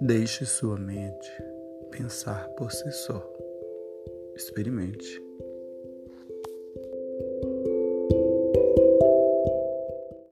Deixe sua mente pensar por si só. Experimente.